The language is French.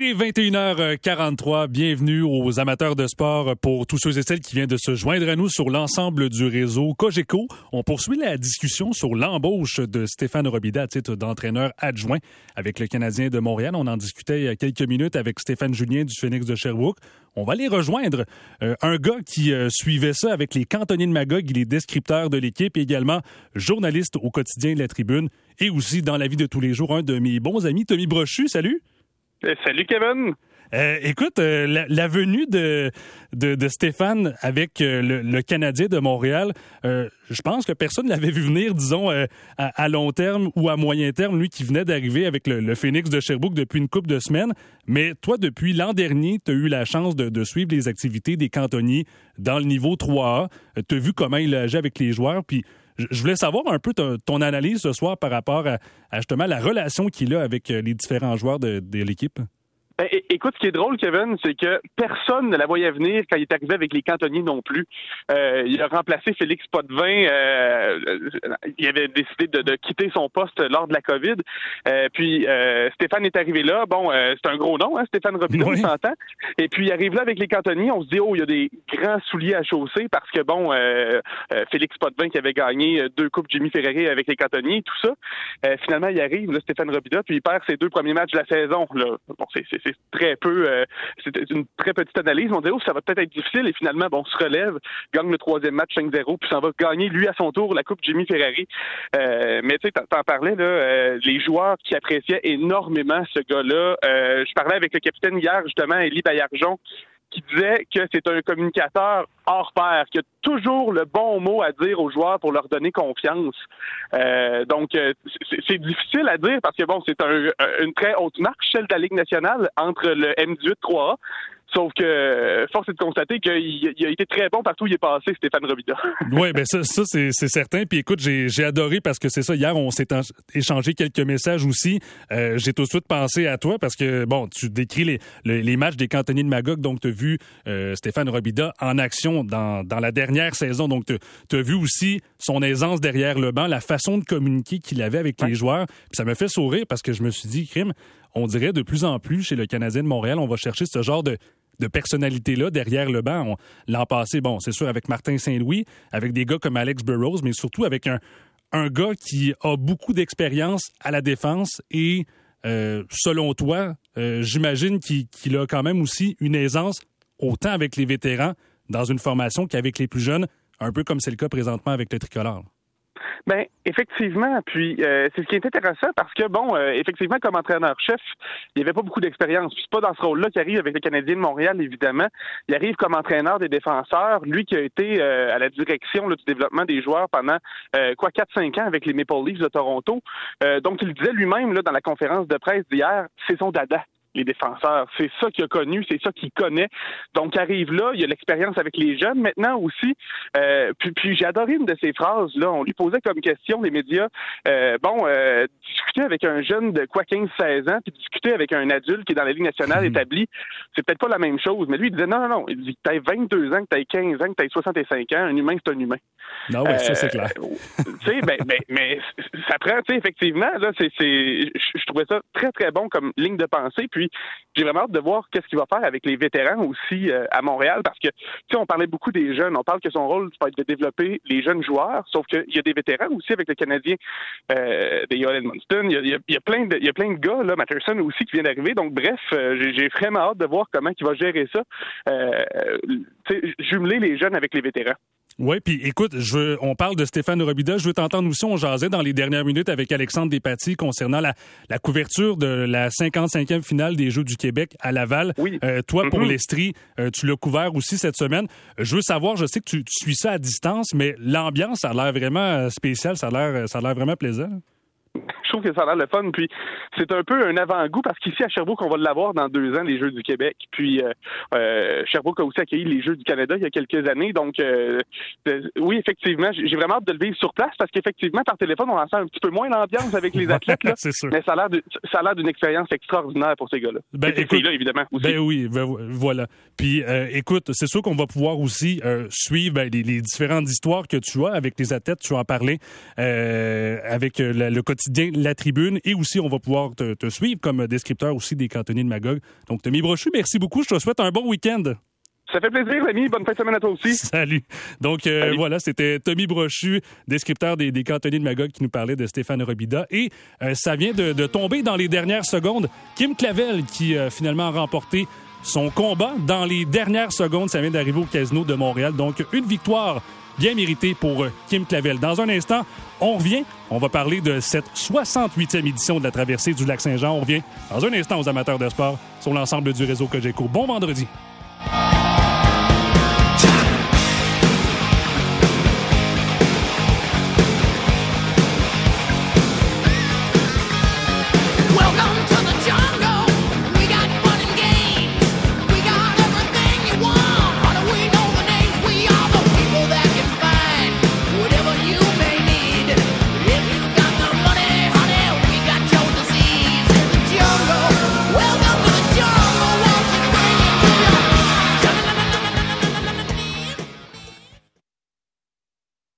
Est 21h43. Bienvenue aux amateurs de sport pour tous ceux et celles qui viennent de se joindre à nous sur l'ensemble du réseau Cogeco. On poursuit la discussion sur l'embauche de Stéphane Robida à titre d'entraîneur adjoint avec le Canadien de Montréal. On en discutait il y a quelques minutes avec Stéphane Julien du Phoenix de Sherbrooke. On va les rejoindre. Euh, un gars qui euh, suivait ça avec les cantonniers de Magog, il est descripteur de l'équipe et également journaliste au quotidien de la Tribune et aussi dans la vie de tous les jours, un de mes bons amis, Tommy Brochu. Salut! Eh, salut Kevin. Euh, écoute, euh, la, venue de, Stéphane avec euh, le, Canadien de Montréal, je pense que personne ne l'avait vu venir, disons, à, long terme ou à moyen terme, lui qui venait d'arriver avec le, Phoenix de Sherbrooke depuis une couple de semaines. Mais toi, depuis l'an dernier, tu as eu la chance de, suivre les activités des cantonniers dans le niveau 3A. tu as vu comment il agit avec les joueurs, puis je voulais savoir un peu ton, analyse ce soir par rapport à, justement la relation qu'il a avec les différents joueurs de l'équipe. Ben, écoute, ce qui est drôle, Kevin, c'est que personne ne la voyait venir quand il est arrivé avec les cantonniers non plus. Euh, il a remplacé Félix Potvin. Euh, il avait décidé de, quitter son poste lors de la COVID. Euh, puis Stéphane est arrivé là. Bon, c'est un gros nom, hein, Stéphane Robinson, on s'entend. Et puis il arrive là avec les cantonniers. On se dit, oh, il y a des grands souliers à chausser parce que, bon, Félix Potvin qui avait gagné deux coupes Jimmy Ferrari avec les cantonniers, tout ça. finalement, il arrive, là, Stéphane Robida, puis il perd ses deux premiers matchs de la saison. Là. Bon, c'est c'est très peu, euh, c'était une très petite analyse. On dit, oh, ça va peut-être être difficile. Et finalement, bon, on se relève, gagne le troisième match 5-0, puis ça va gagner, lui, à son tour, la Coupe Jimmy Ferrari. Euh, mais tu sais, t'en parlais, là, euh, les joueurs qui appréciaient énormément ce gars-là. je parlais avec le capitaine hier, justement, Élie Bayarjon, qui disait que c'est un communicateur hors pair, qui a toujours le bon mot à dire aux joueurs pour leur donner confiance. Euh, donc, euh, c'est difficile à dire parce que, bon, c'est un, une très haute marque, celle de la Ligue nationale, entre le M18 3A, Sauf que force est de constater qu'il a été très bon partout où il est passé, Stéphane Robida. oui, bien ça, ça c'est certain. Puis écoute, j'ai adoré parce que c'est ça. Hier, on s'est échangé quelques messages aussi. Euh, j'ai tout de suite pensé à toi parce que, bon, tu décris les, les, matchs des cantonniers de Magog. Donc, tu as vu euh, Stéphane Robida en action dans, dans la dernière saison. Donc, tu as vu aussi son aisance derrière le banc, la façon de communiquer qu'il avait avec les joueurs. Puis ça me fait sourire parce que je me suis dit, crime, on dirait de plus en plus chez le Canadien de Montréal, on va chercher ce genre de, personnalité-là derrière le banc. L'an passé, bon, c'est sûr, avec Martin Saint-Louis, avec des gars comme Alex Burrows, mais surtout avec un, un gars qui a beaucoup d'expérience à la défense et, euh, selon toi, euh, j'imagine qu'il a quand même aussi une aisance autant avec les vétérans dans une formation qu'avec les plus jeunes, un peu comme c'est le cas présentement avec le tricolore. Ben effectivement, puis euh, c'est ce qui est intéressant parce que bon, euh, effectivement comme entraîneur-chef, il n'y avait pas beaucoup d'expérience. Puis c'est pas dans ce rôle-là qu'il arrive avec le Canadien de Montréal évidemment. Il arrive comme entraîneur des défenseurs, lui qui a été euh, à la direction du développement des joueurs pendant quoi 4-5 ans avec les Maple Leafs de Toronto. donc il disait lui-même là dans la conférence de presse d'hier, c'est son dada les défenseurs. C'est ça qu'il a connu, c'est ça qu'il connaît. Donc, arrive là, il a l'expérience avec les jeunes. Maintenant aussi, euh, puis, puis j'ai adoré une de ces phrases. Là, on lui posait comme question, les médias, euh, bon, euh, discuter avec un jeune de quoi 15-16 ans, puis discuter avec un adulte qui est dans la Ligue nationale mhm. établie, c'est peut-être pas la même chose. Mais lui, il disait non, non, non. Il dit que t'as 22 ans, que t'as 15 ans, que t'as 65 ans, un humain, c'est un humain. Non, oui, ça, c'est clair. tu sais, ben, ben, mais ça prend, tu sais, effectivement, là, c'est, je trouvais ça très, très bon comme ligne de pensée. Puis, j'ai vraiment hâte de voir qu'est-ce qu'il va faire avec les vétérans aussi euh, à Montréal, parce que, tu sais, on parlait beaucoup des jeunes. On parle que son rôle, va être de développer les jeunes joueurs, sauf qu'il y a des vétérans aussi avec le Canadien, euh, des Yoel. Il y, a, plein de, il y a plein de gars, là, Matterson aussi, qui vient d'arriver. Donc, bref, euh, j'ai vraiment hâte de voir comment il va gérer ça. jumeler les jeunes avec les vétérans. Oui, puis écoute, je on parle de Stéphane Robida. Je veux t'entendre aussi, on jasait dans les dernières minutes avec Alexandre Despatie concernant la, la couverture de la 55e finale des Jeux du Québec à Laval. Oui. Euh, toi, pour mm-hmm. l'Estrie, euh, tu l'as couvert aussi cette semaine. Je veux savoir, je sais que tu, tu suis ça à distance, mais l'ambiance a l'air vraiment euh, spéciale, ça a l'air, ça a l'air vraiment plaisant trouve que ça a l'air le fun. Puis c'est un peu un avant-goût parce qu'ici à Sherbrooke, on va l'avoir dans deux ans, les Jeux du Québec. Puis euh, euh, Sherbrooke a aussi accueilli les Jeux du Canada il y a quelques années. Donc euh, oui, effectivement, j'ai vraiment hâte de le vivre sur place parce qu'effectivement, par téléphone, on en sent un petit peu moins l'ambiance avec les athlètes. Là. Mais ça a l'air d'une expérience extraordinaire pour ces gars-là. Ben, là, évidemment. Ben oui, ben, voilà. Puis écoute, c'est sûr qu'on va pouvoir aussi suivre ben, les, différentes histoires que tu as avec les athlètes. Tu en parlais avec le quotidien quotidien La Tribune et aussi on va pouvoir te, te suivre comme descripteur aussi des cantonniers de Magog. Donc, Tommy Brochu, merci beaucoup. Je te souhaite un bon week-end. Ça fait plaisir, Rémi. Bonne fin de semaine à toi aussi. Salut. Donc, euh, voilà, c'était Tommy Brochu, descripteur des, des, cantonniers de Magog, qui nous parlait de Stéphane Robida. Et euh, ça vient de, de, tomber dans les dernières secondes. Kim Clavel, qui a finalement remporté son combat dans les dernières secondes. Ça vient d'arriver au Casino de Montréal. Donc, une victoire bien méritée pour euh, Kim Clavel. Dans un instant, on revient. On va parler de cette 68e édition de la traversée du Lac-Saint-Jean. On revient dans un instant aux amateurs de sport sur l'ensemble du réseau Cogeco. Bon vendredi.